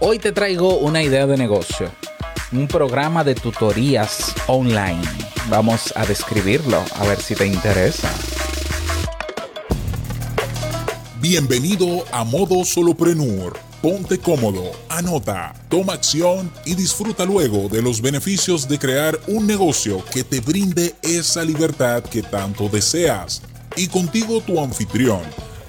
Hoy te traigo una idea de negocio, un programa de tutorías online. Vamos a describirlo, a ver si te interesa. Bienvenido a Modo Soloprenur. Ponte cómodo, anota, toma acción y disfruta luego de los beneficios de crear un negocio que te brinde esa libertad que tanto deseas. Y contigo tu anfitrión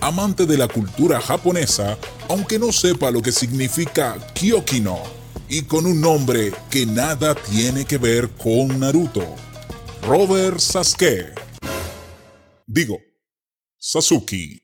amante de la cultura japonesa, aunque no sepa lo que significa Kyokino, y con un nombre que nada tiene que ver con Naruto. Robert Sasuke. Digo, Sasuke.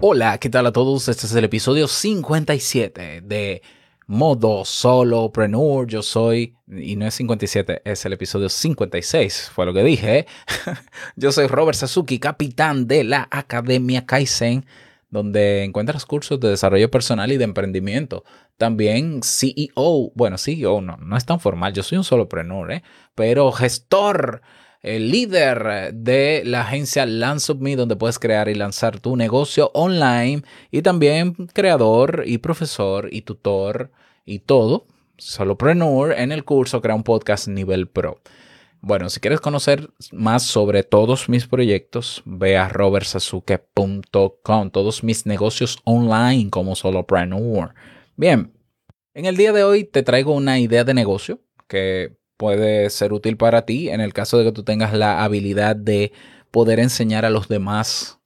Hola, ¿qué tal a todos? Este es el episodio 57 de modo solopreneur. Yo soy, y no es 57, es el episodio 56, fue lo que dije. Yo soy Robert Sasuki, capitán de la Academia Kaizen, donde encuentras cursos de desarrollo personal y de emprendimiento. También CEO, bueno, CEO no, no es tan formal, yo soy un solopreneur, ¿eh? pero gestor el líder de la agencia Me, donde puedes crear y lanzar tu negocio online y también creador y profesor y tutor y todo, solopreneur en el curso Crea un Podcast Nivel Pro. Bueno, si quieres conocer más sobre todos mis proyectos, ve a robertsasuke.com, todos mis negocios online como solopreneur. Bien, en el día de hoy te traigo una idea de negocio que puede ser útil para ti en el caso de que tú tengas la habilidad de poder enseñar a los demás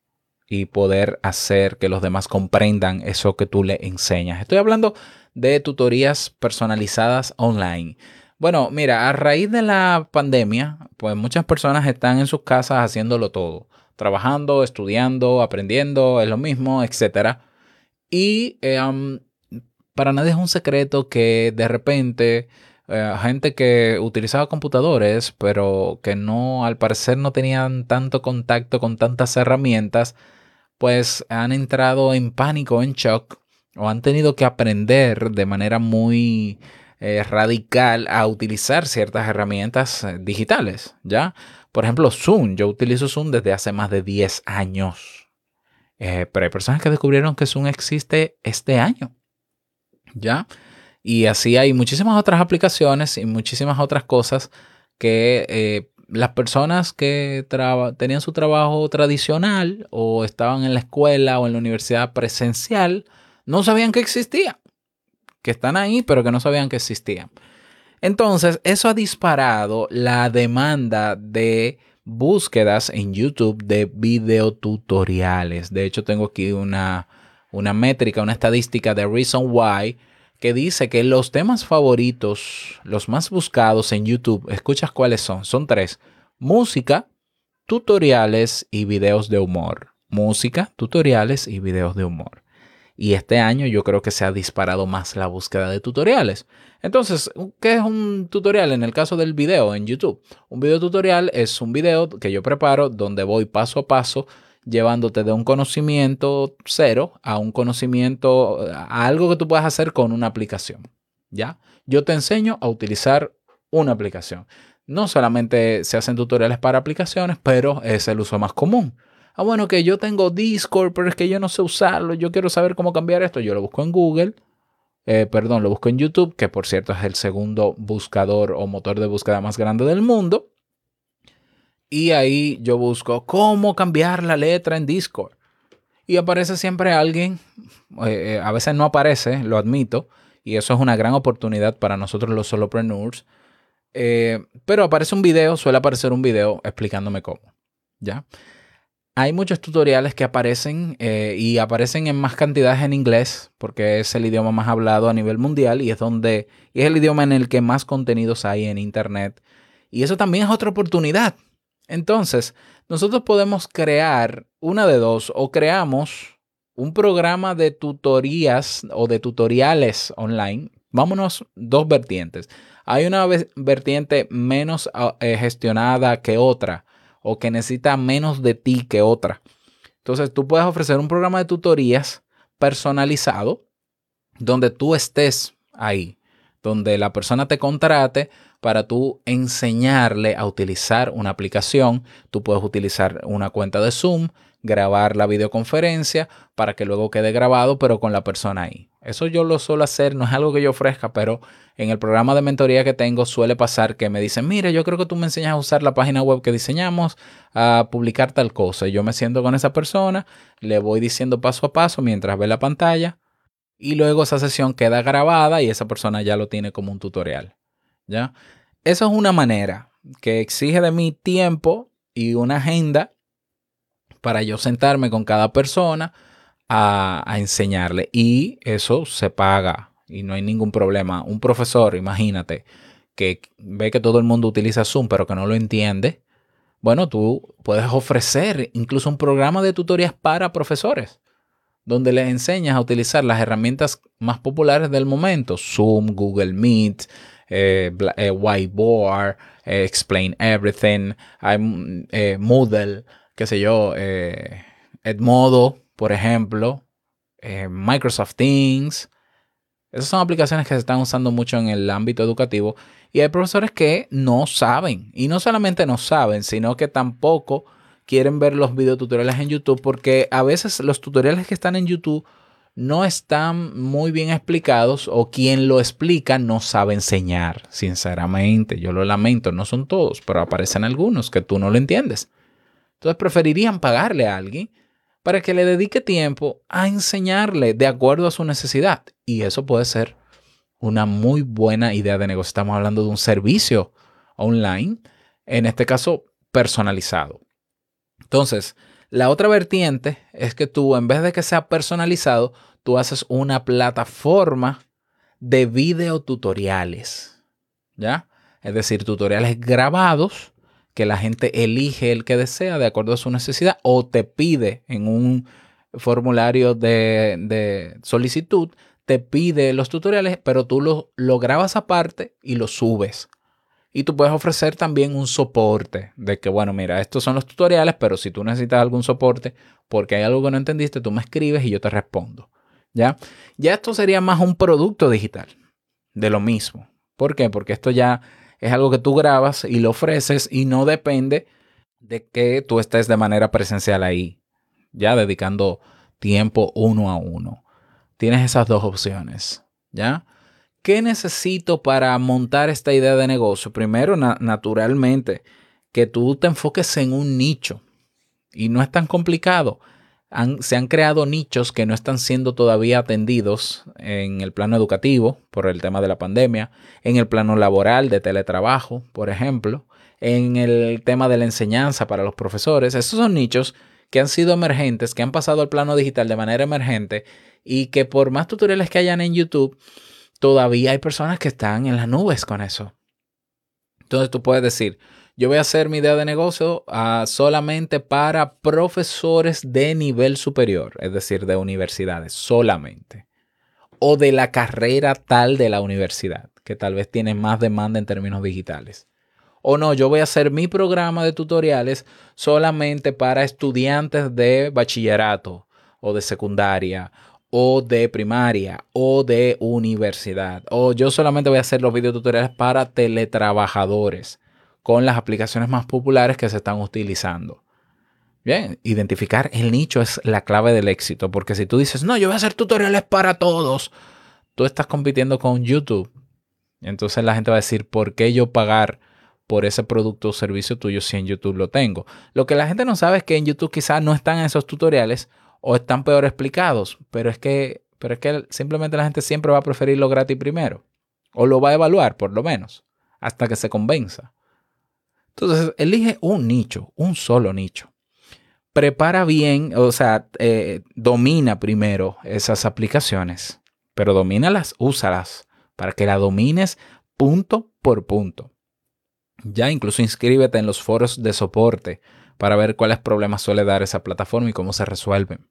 y poder hacer que los demás comprendan eso que tú le enseñas. Estoy hablando de tutorías personalizadas online. Bueno, mira, a raíz de la pandemia, pues muchas personas están en sus casas haciéndolo todo, trabajando, estudiando, aprendiendo, es lo mismo, etc. Y eh, para nadie es un secreto que de repente eh, gente que utilizaba computadores, pero que no, al parecer no tenían tanto contacto con tantas herramientas, pues han entrado en pánico, en shock, o han tenido que aprender de manera muy eh, radical a utilizar ciertas herramientas eh, digitales, ¿ya? Por ejemplo, Zoom. Yo utilizo Zoom desde hace más de 10 años. pero hay personas que descubrieron que Zoom existe este año, ¿ya? Y así hay muchísimas otras aplicaciones y muchísimas otras cosas que eh, las personas que tenían su trabajo tradicional o estaban en la escuela o en la universidad presencial no sabían que existía. Que están ahí, pero que no sabían que existían. Entonces, eso ha disparado la demanda de búsquedas en YouTube de videotutoriales. De hecho, tengo aquí una, una métrica, una estadística de Reason Why que dice que los temas favoritos, los más buscados en YouTube, escuchas cuáles son, son tres, música, tutoriales y videos de humor. Música, tutoriales y videos de humor. Y este año yo creo que se ha disparado más la búsqueda de tutoriales. Entonces, ¿qué es un tutorial en el caso del video en YouTube? Un video tutorial es un video que yo preparo donde voy paso a paso llevándote de un conocimiento cero a un conocimiento, a algo que tú puedas hacer con una aplicación. ¿Ya? Yo te enseño a utilizar una aplicación. No solamente se hacen tutoriales para aplicaciones, pero es el uso más común. Ah, bueno, que yo tengo Discord, pero es que yo no sé usarlo. Yo quiero saber cómo cambiar esto. Yo lo busco en Google. Eh, perdón, lo busco en YouTube, que por cierto es el segundo buscador o motor de búsqueda más grande del mundo. Y ahí yo busco cómo cambiar la letra en Discord. Y aparece siempre alguien, eh, eh, a veces no aparece, lo admito, y eso es una gran oportunidad para nosotros los solopreneurs. Eh, pero aparece un video, suele aparecer un video explicándome cómo. ¿Ya? Hay muchos tutoriales que aparecen y aparecen en más cantidades en inglés, porque es el idioma más hablado a nivel mundial y es donde y es el idioma en el que más contenidos hay en internet. Y eso también es otra oportunidad. Entonces, nosotros podemos crear una de dos o creamos un programa de tutorías o de tutoriales online. Vámonos dos vertientes. Hay una vertiente menos ah, eh, gestionada que otra o que necesita menos de ti que otra. Entonces, tú puedes ofrecer un programa de tutorías personalizado donde tú estés ahí, donde la persona te contrate para tú enseñarle a utilizar una aplicación. Tú puedes utilizar una cuenta de Zoom, grabar la videoconferencia para que luego quede grabado, pero con la persona ahí. Eso yo lo suelo hacer, no es algo que yo ofrezca, pero en el programa de mentoría que tengo suele pasar que me dicen, mire, yo creo que tú me enseñas a usar la página web que diseñamos, a publicar tal cosa. Y yo me siento con esa persona, le voy diciendo paso a paso mientras ve la pantalla y luego esa sesión queda grabada y esa persona ya lo tiene como un tutorial. ¿Ya? Eso es una manera que exige de mí tiempo y una agenda para yo sentarme con cada persona a, enseñarle. Y eso se paga y no hay ningún problema. Un profesor, imagínate, que ve que todo el mundo utiliza Zoom, pero que no lo entiende. Bueno, tú puedes ofrecer incluso un programa de tutorías para profesores, donde les enseñas a utilizar las herramientas más populares del momento, Zoom, Google Meet, eh, eh, Whiteboard, eh, Explain Everything, Moodle, qué sé yo, Edmodo, por ejemplo, Microsoft Teams. Esas son aplicaciones que se están usando mucho en el ámbito educativo y hay profesores que no saben. Y no solamente no saben, sino que tampoco quieren ver los videotutoriales en YouTube porque a veces los tutoriales que están en YouTube no están muy bien explicados o quien lo explica no sabe enseñar, sinceramente. Yo lo lamento, no son todos, pero aparecen algunos que tú no lo entiendes. Entonces preferirían pagarle a alguien para que le dedique tiempo a enseñarle de acuerdo a su necesidad. Y eso puede ser una muy buena idea de negocio. Estamos hablando de un servicio online, en este caso personalizado. Entonces, la otra vertiente es que tú, en vez de que sea personalizado, tú haces una plataforma de videotutoriales. ¿Ya? Es decir, tutoriales grabados que la gente elige el que desea de acuerdo a su necesidad o te pide en un formulario de, solicitud, te pide los tutoriales, pero tú lo, lo grabas aparte y lo subes. Y tú puedes ofrecer también un soporte de que, bueno, mira, estos son los tutoriales, pero si tú necesitas algún soporte porque hay algo que no entendiste, tú me escribes y yo te respondo. ¿Ya? Ya esto sería más un producto digital de lo mismo. ¿Por qué? Porque esto ya es algo que tú grabas y lo ofreces y no depende de que tú estés de manera presencial ahí, ya dedicando tiempo uno a uno. Tienes esas dos opciones, ¿ya? ¿Qué necesito para montar esta idea de negocio? Primero, naturalmente, que tú te enfoques en un nicho. Y no es tan complicado. se han creado nichos que no están siendo todavía atendidos en el plano educativo por el tema de la pandemia, en el plano laboral de teletrabajo, por ejemplo, en el tema de la enseñanza para los profesores. Esos son nichos que han sido emergentes, que han pasado al plano digital de manera emergente y que por más tutoriales que hayan en YouTube, todavía hay personas que están en las nubes con eso. Entonces tú puedes decir, yo voy a hacer mi idea de negocio ah, solamente para profesores de nivel superior, es decir, de universidades, solamente. O de la carrera tal de la universidad, que tal vez tiene más demanda en términos digitales. O no, yo voy a hacer mi programa de tutoriales solamente para estudiantes de bachillerato o de secundaria o de primaria o de universidad. O yo solamente voy a hacer los videotutoriales para teletrabajadores con las aplicaciones más populares que se están utilizando. Bien, identificar el nicho es la clave del éxito, porque si tú dices, no, yo voy a hacer tutoriales para todos, tú estás compitiendo con YouTube. Entonces la gente va a decir, ¿por qué yo pagar por ese producto o servicio tuyo si en YouTube lo tengo? Lo que la gente no sabe es que en YouTube quizás no están esos tutoriales o están peor explicados, pero es que, pero es que simplemente la gente siempre va a preferir lo gratis primero, o lo va a evaluar por lo menos, hasta que se convenza. Entonces, elige un nicho, un solo nicho. Prepara bien, o sea, eh, domina primero esas aplicaciones, pero domínalas, úsalas para que la domines punto por punto. Ya incluso inscríbete en los foros de soporte para ver cuáles problemas suele dar esa plataforma y cómo se resuelven.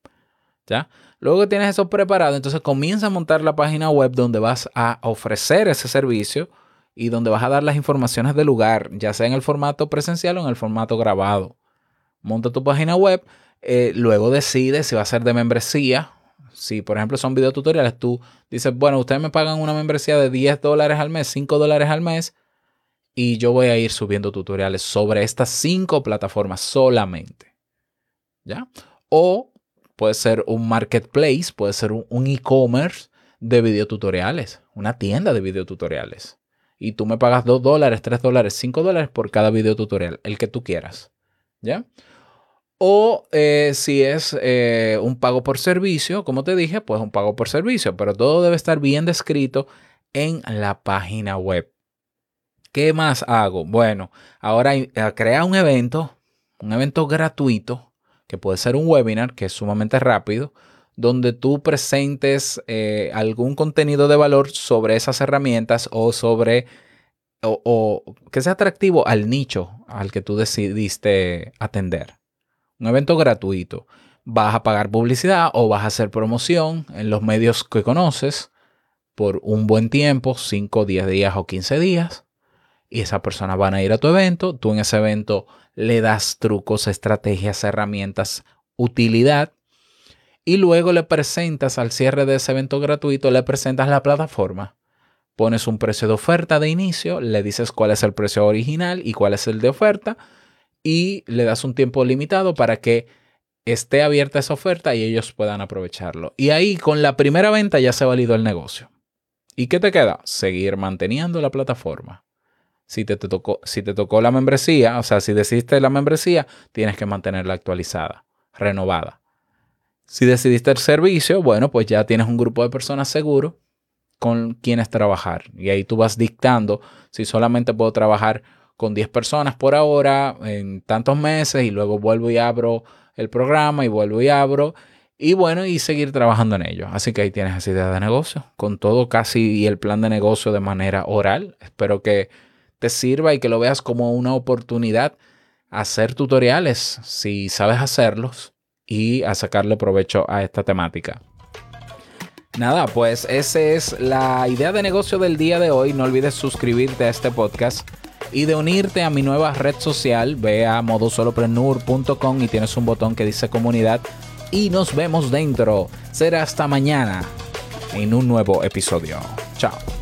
¿Ya? Luego que tienes eso preparado, entonces comienza a montar la página web donde vas a ofrecer ese servicio y donde vas a dar las informaciones del lugar, ya sea en el formato presencial o en el formato grabado. Monta tu página web, eh, luego decides si va a ser de membresía. Si, por ejemplo, son videotutoriales, tú dices, bueno, ustedes me pagan una membresía de 10 dólares al mes, 5 dólares al mes, y yo voy a ir subiendo tutoriales sobre estas cinco plataformas solamente. ¿Ya? O puede ser un marketplace, puede ser un e-commerce de videotutoriales, una tienda de videotutoriales. Y tú me pagas 2 dólares, 3 dólares, 5 dólares por cada videotutorial, el que tú quieras. ¿Ya? O eh, si es eh, un pago por servicio, como te dije, pues un pago por servicio, pero todo debe estar bien descrito en la página web. ¿Qué más hago? Bueno, ahora eh, crea un evento, un evento gratuito, que puede ser un webinar, que es sumamente rápido, donde tú presentes algún contenido de valor sobre esas herramientas o sobre, o que sea atractivo al nicho al que tú decidiste atender un evento gratuito. Vas a pagar publicidad o vas a hacer promoción en los medios que conoces por un buen tiempo, 5, 10 días o 15 días. Y esas personas van a ir a tu evento. Tú en ese evento le das trucos, estrategias, herramientas, utilidad. Y luego le presentas al cierre de ese evento gratuito, le presentas la plataforma. Pones un precio de oferta de inicio, le dices cuál es el precio original y cuál es el de oferta y le das un tiempo limitado para que esté abierta esa oferta y ellos puedan aprovecharlo. Y ahí con la primera venta ya se validó el negocio. ¿Y qué te queda? Seguir manteniendo la plataforma. Si te, tocó, si te tocó la membresía, o sea, si decidiste la membresía, tienes que mantenerla actualizada, renovada. Si decidiste el servicio, bueno, pues ya tienes un grupo de personas seguro con quienes trabajar. Y ahí tú vas dictando si solamente puedo trabajar con 10 personas por ahora en tantos meses y luego vuelvo y abro el programa y vuelvo y abro y bueno, y seguir trabajando en ello. Así que ahí tienes esa idea de negocio, con todo casi y el plan de negocio de manera oral. Espero que te sirva y que lo veas como una oportunidad a hacer tutoriales si sabes hacerlos y a sacarle provecho a esta temática. Nada, pues esa es la idea de negocio del día de hoy. No olvides suscribirte a este podcast y de unirte a mi nueva red social, ve a modosoloprenur.com y tienes un botón que dice comunidad y nos vemos dentro. Será hasta mañana en un nuevo episodio. Chao.